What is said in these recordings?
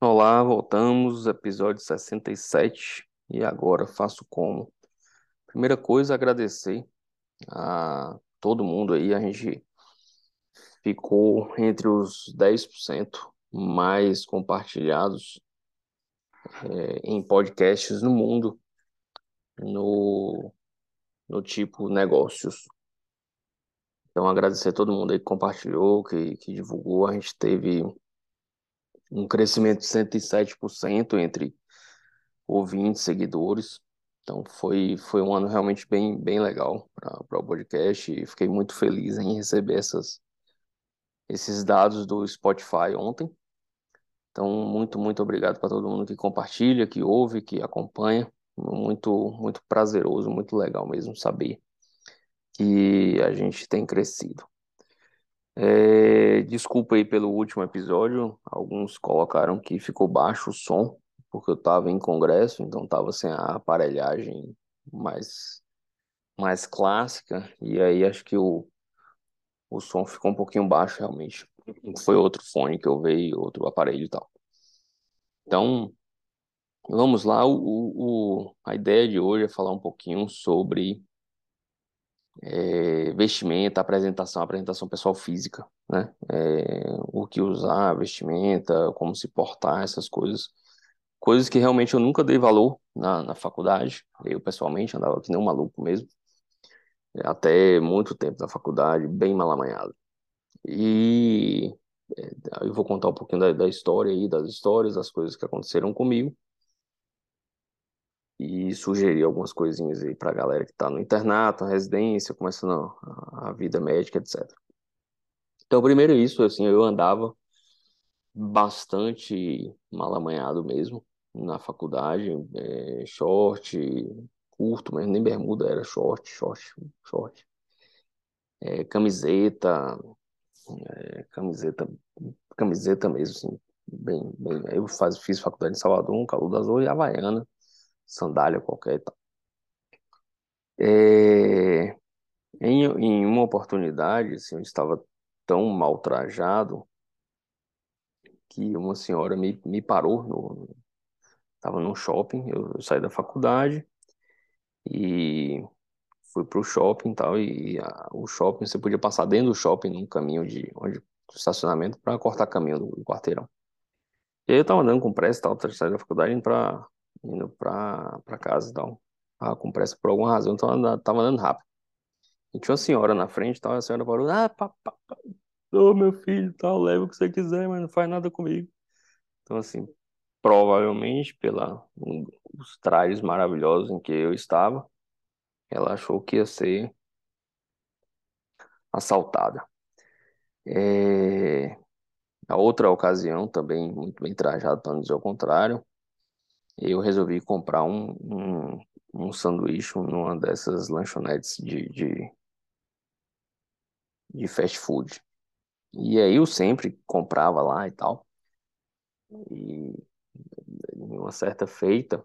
Olá, voltamos, episódio 67. E agora faço como? Primeira coisa, agradecer a todo mundo aí. A gente ficou entre os 10% mais compartilhados é, em podcasts no mundo, no, no tipo negócios. Então, agradecer a todo mundo aí que compartilhou, que, que divulgou. A gente teve um crescimento de 107% entre ouvintes, seguidores. Então foi, foi um ano realmente bem, bem legal para o podcast e fiquei muito feliz em receber essas, esses dados do Spotify ontem. Então, muito, muito obrigado para todo mundo que compartilha, que ouve, que acompanha. Muito, muito prazeroso, muito legal mesmo saber que a gente tem crescido. É, desculpa aí pelo último episódio, alguns colocaram que ficou baixo o som, porque eu estava em congresso, então estava sem a aparelhagem mais, mais clássica, e aí acho que o, o som ficou um pouquinho baixo realmente. Foi outro fone que eu veio, outro aparelho e tal. Então, vamos lá, o, o, a ideia de hoje é falar um pouquinho sobre é, vestimenta, apresentação, apresentação pessoal física, né? É, o que usar, vestimenta, como se portar, essas coisas. Coisas que realmente eu nunca dei valor na, na faculdade. Eu, pessoalmente, andava que nem um maluco mesmo. Até muito tempo na faculdade, bem mal amanhado. E é, eu vou contar um pouquinho da, da história aí, das histórias, das coisas que aconteceram comigo e sugerir algumas coisinhas aí para a galera que está no internato, na residência, começando a, a vida médica, etc. Então, primeiro isso, assim, eu andava bastante mal amanhado mesmo na faculdade, é, short, curto, mas nem bermuda, era short, short, short. É, camiseta, é, camiseta, camiseta mesmo, assim, bem, bem. Eu faz, fiz faculdade em Salvador, um calor azul e Havaiana, sandália qualquer e tal. É, em, em uma oportunidade, assim, eu estava tão mal trajado que uma senhora me, me parou, no, estava num shopping, eu, eu saí da faculdade e fui para o shopping e tal, e a, o shopping, você podia passar dentro do shopping num caminho de onde, estacionamento para cortar caminho do, do, quarteirão. E aí eu estava andando com pressa e tal, saí da faculdade indo para indo pra, pra casa e tal. Tava com pressa por alguma razão, então andando, tava andando rápido. E tinha uma senhora na frente, tal, a senhora falou, ah, ô meu filho, tal, leva o que você quiser, mas não faz nada comigo. Então, assim, provavelmente pela os trajes maravilhosos em que eu estava, ela achou que ia ser assaltada. É... A outra ocasião, também muito bem trajado, para não dizer o contrário, eu resolvi comprar um, um, um sanduíche numa dessas lanchonetes de, de, de fast food. E aí eu sempre comprava lá e tal. E em uma certa feita,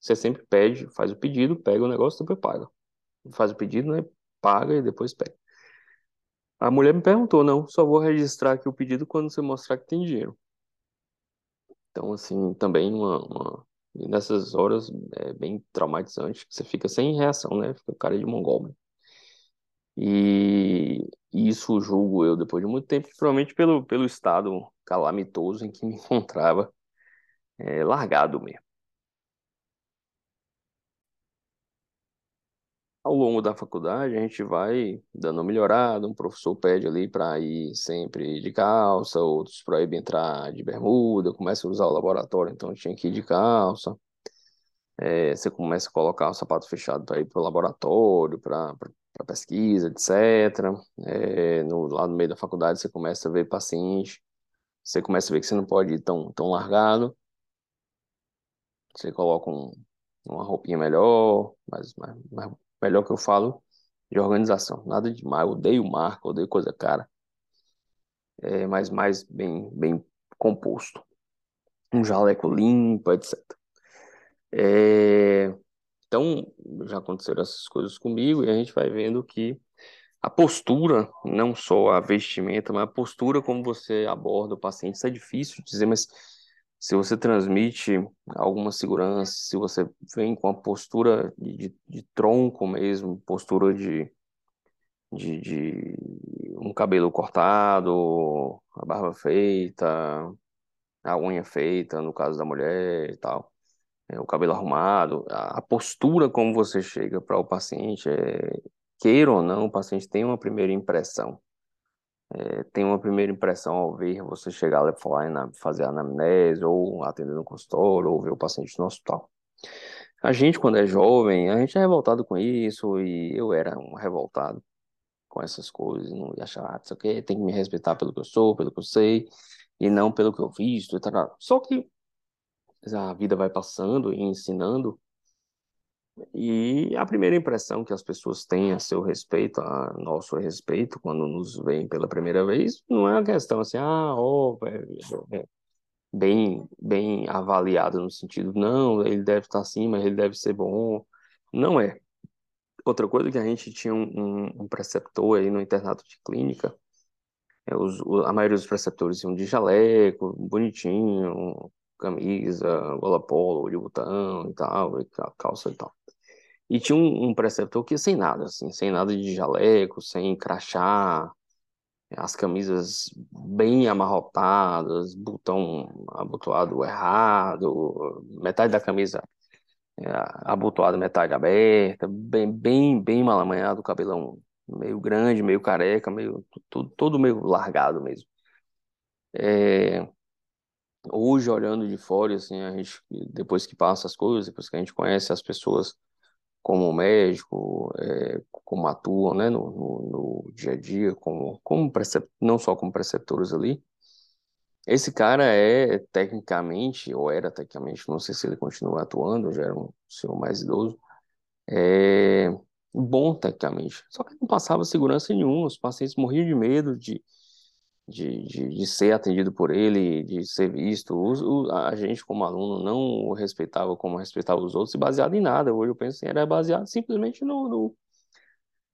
você sempre pede, faz o pedido, pega o negócio, depois paga. Faz o pedido, né? Paga e depois pega. A mulher me perguntou, não, só vou registrar aqui o pedido quando você mostrar que tem dinheiro. Então, assim, também uma, uma, e nessas horas é bem traumatizante, você fica sem reação, né? Fica cara de mongol. Né? E isso julgo eu depois de muito tempo, provavelmente pelo, pelo estado calamitoso em que me encontrava é, largado mesmo. Ao longo da faculdade, a gente vai dando uma melhorada, um professor pede ali para ir sempre de calça, outros proíbem entrar de bermuda, começa a usar o laboratório, então tinha que ir de calça. É, você começa a colocar o sapato fechado para ir para o laboratório, para pesquisa, etc. É, no, lá no meio da faculdade você começa a ver paciente, você começa a ver que você não pode ir tão, tão largado, você coloca um, uma roupinha melhor, mas, mas, mas melhor que eu falo de organização. Nada de mal, odeio marca, odeio coisa cara. É, mas mais bem, bem composto. Um jaleco limpo, etc. É, então, já aconteceram essas coisas comigo e a gente vai vendo que a postura, não só a vestimenta, mas a postura como você aborda o paciente, isso é difícil dizer, mas se você transmite alguma segurança, se você vem com a postura de, de, tronco mesmo, postura de, de, de, um cabelo cortado, a barba feita, a unha feita, no caso da mulher e tal, é, o cabelo arrumado, a, a postura como você chega para o paciente, é, queira ou não, o paciente tem uma primeira impressão. É, tem uma primeira impressão ao ver você chegar lá e falar, fazer anamnese, ou atender no consultório, ou ver o paciente no hospital. A gente, quando é jovem, a gente é revoltado com isso, e eu era um revoltado com essas coisas, não achar, ah, isso aqui tem que me respeitar pelo que eu sou, pelo que eu sei, e não pelo que eu visto e tal. Só que a vida vai passando e ensinando, e a primeira impressão que as pessoas têm a seu respeito, a nosso respeito, quando nos veem pela primeira vez, não é uma questão assim, ah, oh, é, é, bem, bem avaliado no sentido, não, ele deve estar assim, mas ele deve ser bom. Não é. Outra coisa que a gente tinha um, um, preceptor aí no internato de clínica, é, os, a maioria dos preceptores iam de jaleco, bonitinho, camisa, gola polo, de botão e tal, calça e tal. E tinha um, um preceptor que sem nada, assim, sem nada de jaleco, sem crachá, as camisas bem amarrotadas, botão abotoado errado, metade da camisa é, abotoada, metade aberta, bem, bem, bem mal amanhado, cabelão meio grande, meio careca, meio tudo, todo meio largado mesmo. É, hoje, olhando de fora, assim, a gente, depois que passa as coisas, depois que a gente conhece as pessoas como médico, é, como atuam né, no, no, no, dia a dia, como, como não só como preceptores ali. Esse cara é tecnicamente, ou era tecnicamente, não sei se ele continua atuando, já era um senhor mais idoso, é bom tecnicamente. Só que não passava segurança nenhuma, os pacientes morriam de medo de, de, de, de ser atendido por ele, de ser visto. O, o, a gente, como aluno, não o respeitava como respeitava os outros, baseado em nada. Hoje eu penso assim, era baseado simplesmente no, no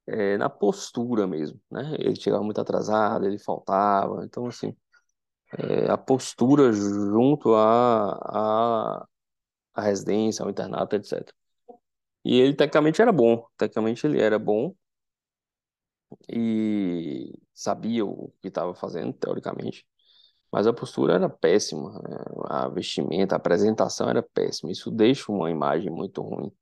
é, na postura mesmo, né? Ele chegava muito atrasado, ele faltava. Então, assim, é, a postura junto à a, a residência, ao internato, etc. E ele, tecnicamente, era bom. Tecnicamente, ele era bom e sabia o que estava fazendo, teoricamente, mas a postura era péssima, né? a vestimenta, a apresentação era péssima. Isso deixa uma imagem muito ruim.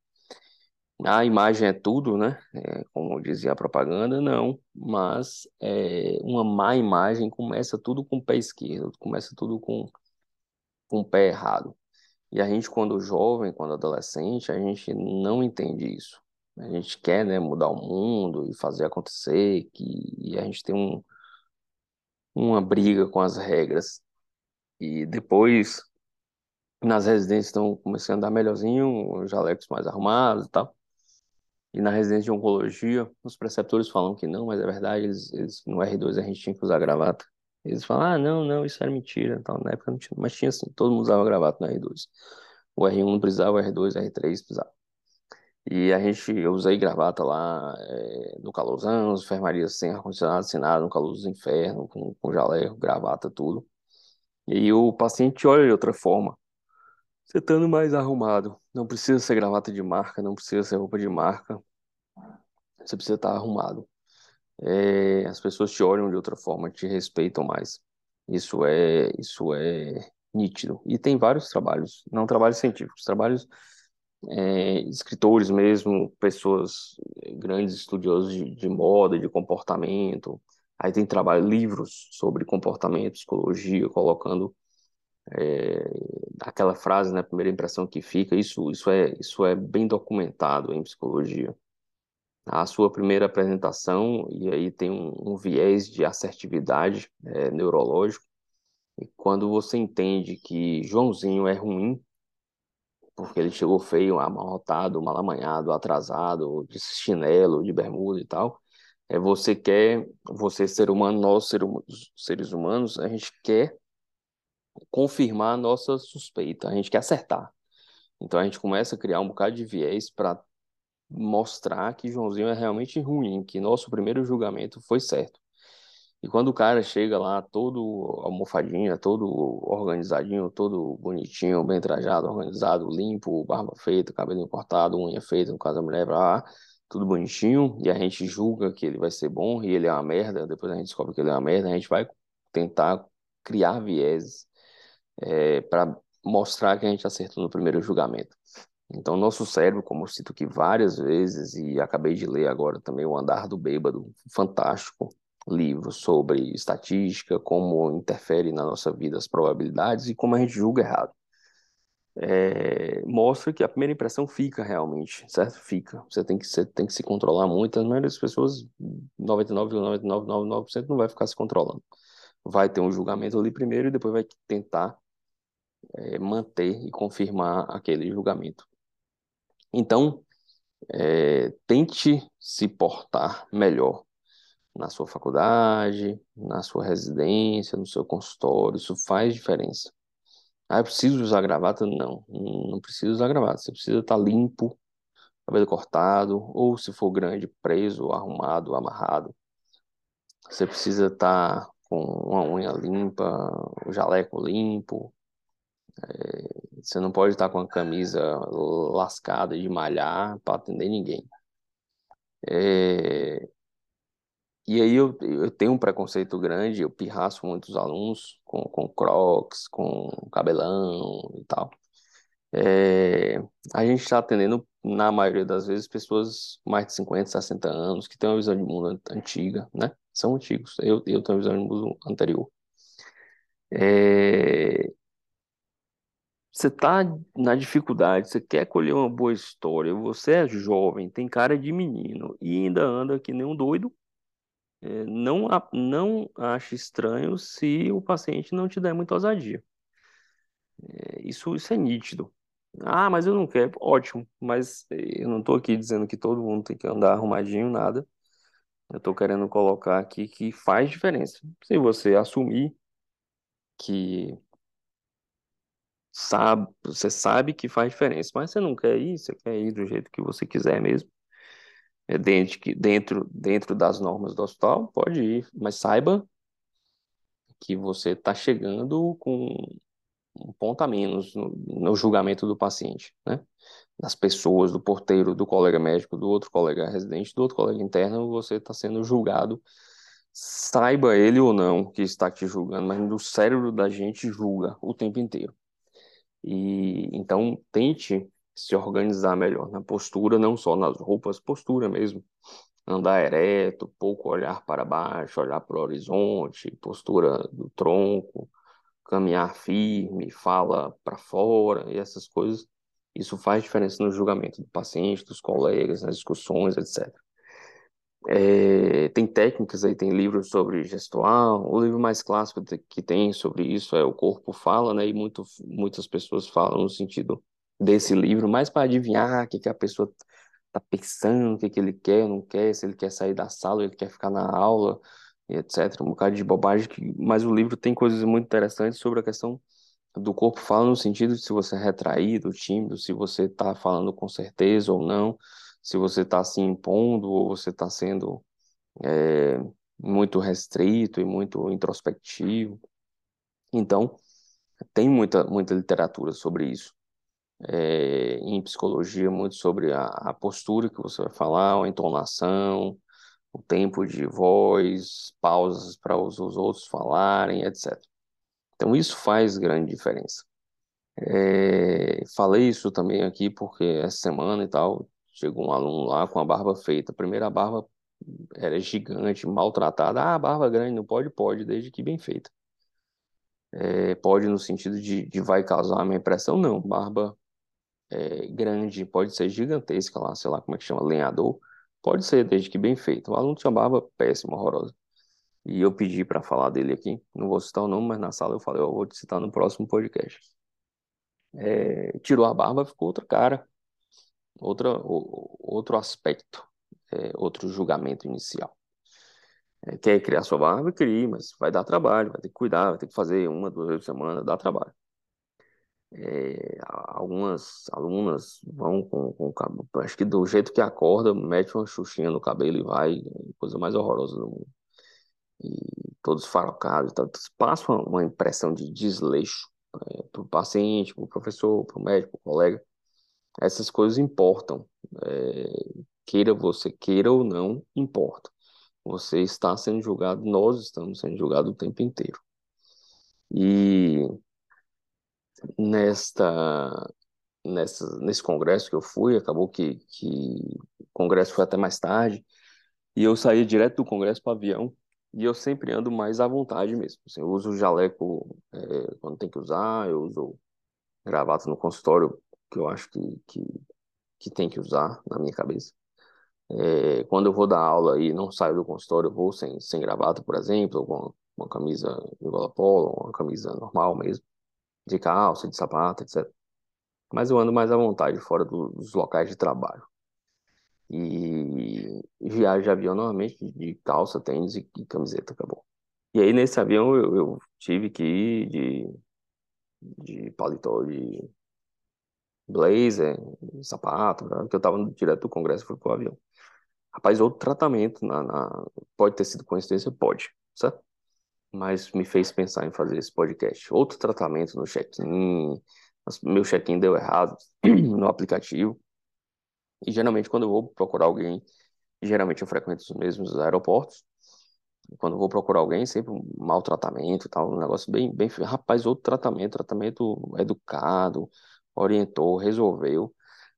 A imagem é tudo, né? É, como dizia a propaganda, não, mas é, uma má imagem começa tudo com o pé esquerdo, começa tudo com, com o pé errado. E a gente, quando jovem, quando adolescente, a gente não entende isso. A gente quer, né, mudar o mundo e fazer acontecer, que, e a gente tem um, uma briga com as regras. E depois, nas residências estão começando a andar melhorzinho, os jalecos mais arrumados e tal. E na residência de oncologia, os preceptores falam que não, mas é verdade, eles, eles, no R2 a gente tinha que usar gravata. Eles falam, ah, não, não, isso era mentira. Então, na época não tinha, mas tinha assim, todo mundo usava gravata no R2. O R1 não precisava, o R2, o R3 precisava. E a gente, eu usei gravata lá é, no calorzão, enfermaria sem ar-condicionado, sem nada, no calor dos infernos, com, com jaleco, gravata, tudo. E o paciente olha de outra forma. Você estando mais arrumado. Não precisa ser gravata de marca, não precisa ser roupa de marca. Você precisa estar arrumado. É, as pessoas te olham de outra forma, te respeitam mais. Isso é, isso é nítido. E tem vários trabalhos, não trabalhos científicos, trabalhos é, escritores mesmo, pessoas grandes estudiosos de, de, moda, de comportamento. Aí tem trabalho, livros sobre comportamento, psicologia, colocando é, aquela frase, né, primeira impressão que fica. Isso, isso é, isso é bem documentado em psicologia. A sua primeira apresentação e aí tem um, um viés de assertividade é, neurológico. E quando você entende que Joãozinho é ruim, porque ele chegou feio, amarrotado, mal amanhado, atrasado, de chinelo, de bermuda e tal. É você quer, você ser humano, nós ser, seres humanos, a gente quer confirmar a nossa suspeita, a gente quer acertar. Então a gente começa a criar um bocado de viés para mostrar que Joãozinho é realmente ruim, que nosso primeiro julgamento foi certo. E quando o cara chega lá todo almofadinho, todo organizadinho, todo bonitinho, bem trajado, organizado, limpo, barba feita, cabelo cortado, unha feita, no caso da mulher, tudo bonitinho, e a gente julga que ele vai ser bom e ele é uma merda, depois a gente descobre que ele é uma merda, a gente vai tentar criar vieses é, para mostrar que a gente acertou no primeiro julgamento. Então, nosso cérebro, como eu cito aqui várias vezes, e acabei de ler agora também O Andar do Bêbado, fantástico livro sobre estatística, como interfere na nossa vida as probabilidades e como a gente julga errado. É, mostra que a primeira impressão fica realmente, certo? Fica. Você tem que, você tem que se controlar muito. A maioria das pessoas, 99,9999% não vai ficar se controlando. Vai ter um julgamento ali primeiro e depois vai tentar é, manter e confirmar aquele julgamento. Então, é, tente se portar melhor na sua faculdade, na sua residência, no seu consultório, isso faz diferença. Ah, eu preciso usar gravata? Não, não precisa usar gravata. Você precisa estar limpo, cabelo cortado, ou se for grande, preso, arrumado, amarrado. Você precisa estar com uma unha limpa, o jaleco limpo. É, você não pode estar com a camisa lascada de malhar para atender ninguém. É, e aí eu, eu tenho um preconceito grande, eu pirraço muitos alunos com, com crocs, com cabelão e tal. É, a gente está atendendo, na maioria das vezes, pessoas mais de 50, 60 anos, que têm uma visão de mundo antiga, né? São antigos, eu, eu tenho uma visão de mundo anterior. É, você está na dificuldade, você quer colher uma boa história, você é jovem, tem cara de menino e ainda anda que nem um doido, não, não ache estranho se o paciente não te der muita ousadia. É, isso, isso é nítido. Ah, mas eu não quero. Ótimo, mas eu não estou aqui dizendo que todo mundo tem que andar arrumadinho, nada. Eu estou querendo colocar aqui que faz diferença. Se você assumir que sabe, você sabe que faz diferença, mas você não quer ir, você quer ir do jeito que você quiser mesmo é, dentro, dentro, dentro das normas do hospital, pode ir, mas saiba que você está chegando com um ponto a menos no, no, julgamento do paciente, né? Das pessoas, do porteiro, do colega médico, do outro colega residente, do outro colega interno, você está sendo julgado, saiba ele ou não que está te julgando, mas o cérebro da gente julga o tempo inteiro. E então tente se organizar melhor na postura, não só nas roupas, postura mesmo. Andar ereto, pouco olhar para baixo, olhar para o horizonte, postura do tronco, caminhar firme, fala para fora e essas coisas. Isso faz diferença no julgamento do paciente, dos colegas, nas discussões, etc. É, tem técnicas aí, tem livros sobre gestual. O livro mais clássico que tem sobre isso é O Corpo Fala, né? E muito, muitas pessoas falam no sentido desse livro, mais para adivinhar o que, que a pessoa está pensando, o que, que ele quer, não quer, se ele quer sair da sala, ele quer ficar na aula, etc. Um bocado de bobagem, que... mas o livro tem coisas muito interessantes sobre a questão do corpo fala no sentido de se você é retraído, tímido, se você está falando com certeza ou não, se você está se impondo ou você está sendo é, muito restrito e muito introspectivo. Então, tem muita, muita literatura sobre isso é, em psicologia muito sobre a, a, postura que você vai falar, a entonação, o tempo de voz, pausas para os, os outros falarem, etc. Então isso faz grande diferença. É, falei isso também aqui porque essa semana e tal chegou um aluno lá com a barba feita. A primeira barba era gigante, maltratada. Ah, barba grande, não pode? Pode, desde que bem feita. É, pode no sentido de, de vai causar uma impressão? Não, barba é, grande, pode ser gigantesca lá, sei lá como é que chama, lenhador, pode ser, desde que bem feito. O aluno tinha barba péssima, horrorosa. E eu pedi para falar dele aqui, não vou citar o nome, mas na sala eu falei, eu vou te citar no próximo podcast. É, tirou a barba, ficou outra cara, outra, outro aspecto, é, outro julgamento inicial. É, quer criar sua barba? Crie, mas vai dar trabalho, vai ter que cuidar, vai ter que fazer uma, duas vezes por semana, dá trabalho. É, algumas alunas vão com, com o cabelo, acho que do jeito que acorda, mete uma xuxinha no cabelo e vai, é coisa mais horrorosa do mundo. E todos farocados, tá, passa uma, uma impressão de desleixo é, para o paciente, para o professor, para o médico, para o colega. Essas coisas importam. É, queira você queira ou não, importa. Você está sendo julgado, nós estamos sendo julgados o tempo inteiro. E nesta, nessa, nesse congresso que eu fui, acabou que, que o congresso foi até mais tarde, e eu saí direto do congresso para o avião, e eu sempre ando mais à vontade mesmo. Assim, eu uso jaleco é, quando tem que usar, eu uso gravata no consultório, que eu acho que, que, que tem que usar na minha cabeça. É, quando eu vou dar aula e não saio do consultório, eu vou sem, sem gravata, por exemplo, ou com uma camisa de gola polo, uma camisa normal mesmo de calça, de sapato, etc. Mas eu ando mais à vontade fora do, dos locais de trabalho. E viajo de avião normalmente de calça, tênis e, e camiseta, acabou. E aí nesse avião eu, eu tive que ir de, de paletó, de blazer, sapato, né? porque eu estava direto do congresso e fui pro avião. Rapaz, outro tratamento na, na... pode ter sido coincidência? Pode, certo? Mas me fez pensar em fazer esse podcast. Outro tratamento no check-in, meu check-in deu errado no aplicativo. E geralmente quando eu vou procurar alguém, geralmente eu frequento os mesmos aeroportos. Quando eu vou procurar alguém, sempre um maltratamento e tal, um negócio bem, bem, rapaz, outro tratamento, tratamento educado, orientou, resolveu.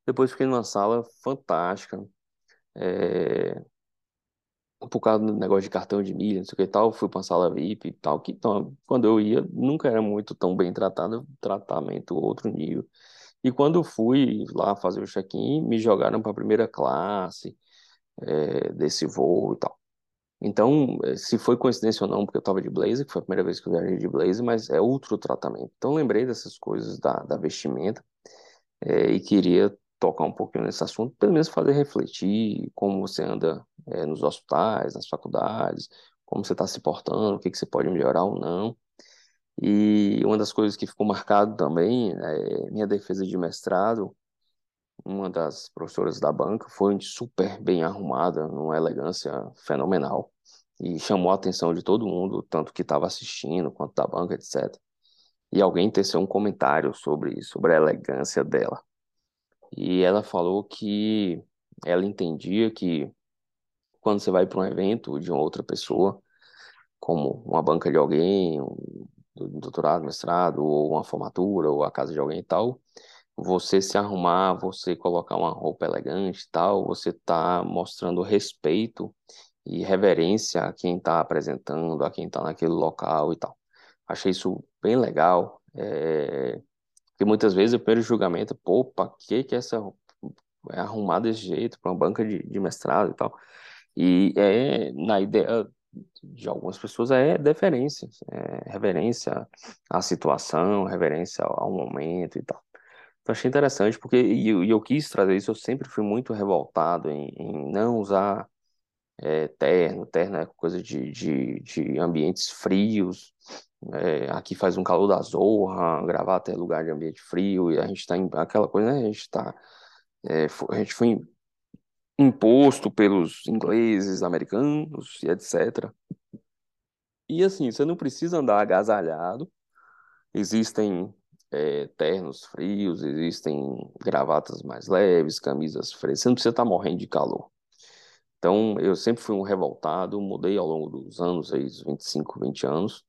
Depois fiquei numa sala fantástica, é, por causa do negócio de cartão de milha, não sei o que e tal, fui uma sala VIP e tal, que então, quando eu ia, nunca era muito tão bem tratado, tratamento outro nível. E quando fui lá fazer o check-in, me jogaram para primeira classe é, desse voo e tal. Então, eh, se foi coincidência ou não, porque eu estava de blazer, que foi a primeira vez que eu viajei de blazer, mas é outro tratamento. Então, lembrei dessas coisas da, da vestimenta é, e queria tocar um pouquinho nesse assunto, pelo menos fazer refletir como você anda é, nos hospitais, nas faculdades, como você está se portando, o que, que você pode melhorar ou não. E uma das coisas que ficou marcado também é minha defesa de mestrado. Uma das professoras da banca foi super bem arrumada, numa elegância fenomenal, e chamou a atenção de todo mundo, tanto que estava assistindo quanto da banca, etc. E alguém teceu um comentário sobre, sobre a elegância dela. E ela falou que ela entendia que quando você vai para um evento de outra pessoa, como uma banca de alguém, um doutorado, mestrado, ou uma formatura, ou a casa de alguém e tal, você se arrumar, você colocar uma roupa elegante e tal, você está mostrando respeito e reverência a quem está apresentando, a quem está naquele local e tal. Achei isso bem legal. É... Porque muitas vezes o primeiro julgamento, pô, pra que que essa é arrumar desse jeito para uma banca de, de mestrado e tal? E é, na ideia de algumas pessoas é deferência, é reverência à situação, reverência ao momento e tal. Então achei interessante, porque e eu, eu quis trazer isso, eu sempre fui muito revoltado em, em não usar é, terno, terno é coisa de, de, de ambientes frios, é, aqui faz um calor da zorra, gravar até lugar de ambiente frio, e a gente está em aquela coisa, né? A gente está. É, a gente foi imposto pelos ingleses, americanos e etc. E assim, você não precisa andar agasalhado, existem é, ternos frios, existem gravatas mais leves, camisas frescas, você não precisa estar tá morrendo de calor. Então, eu sempre fui um revoltado, mudei ao longo dos anos, aí, 25, 20 anos,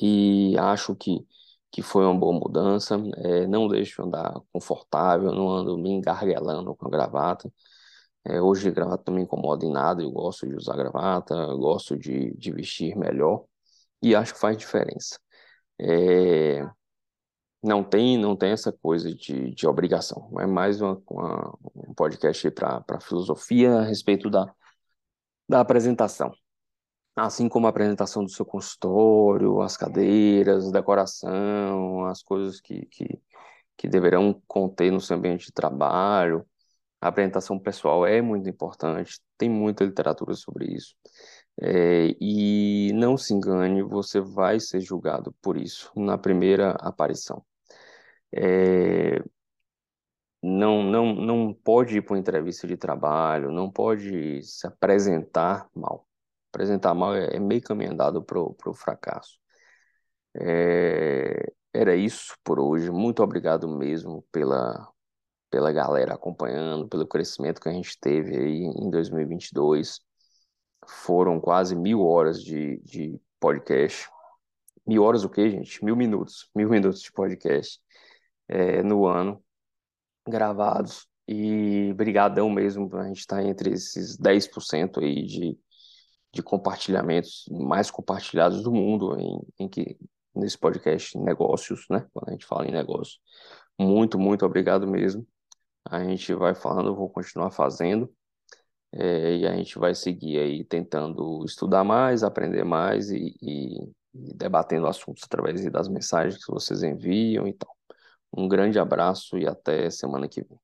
e acho que, que foi uma boa mudança. É, não deixo andar confortável, não ando me engarguelando com a gravata. É, hoje gravata não me incomoda em nada, eu gosto de usar gravata, gosto de, de vestir melhor e acho que faz diferença. É, não tem não tem essa coisa de, de obrigação, é mais uma, uma um podcast para filosofia a respeito da, da apresentação assim como a apresentação do seu consultório, as cadeiras, decoração, as coisas que, que, que deverão conter no seu ambiente de trabalho. A apresentação pessoal é muito importante, tem muita literatura sobre isso. É, e não se engane, você vai ser julgado por isso na primeira aparição. É, não, não, não pode ir para uma entrevista de trabalho, não pode se apresentar mal. Apresentar mal é, é meio caminho andado para o fracasso. É, era isso por hoje. Muito obrigado mesmo pela, pela galera acompanhando, pelo crescimento que a gente teve aí em 2022. Foram quase mil horas de, de podcast. Mil horas o quê, gente? Mil minutos. Mil minutos de podcast é, no ano gravados. E brigadão mesmo, a gente está entre esses 10% aí de, de compartilhamentos mais compartilhados do mundo em, em que nesse podcast negócios, né? Quando a gente fala em negócio. Muito, muito obrigado mesmo. A gente vai falando, vou continuar fazendo. É, e a gente vai seguir aí tentando estudar mais, aprender mais e, e, e debatendo assuntos através das mensagens que vocês enviam e tal. Um grande abraço e até semana que vem.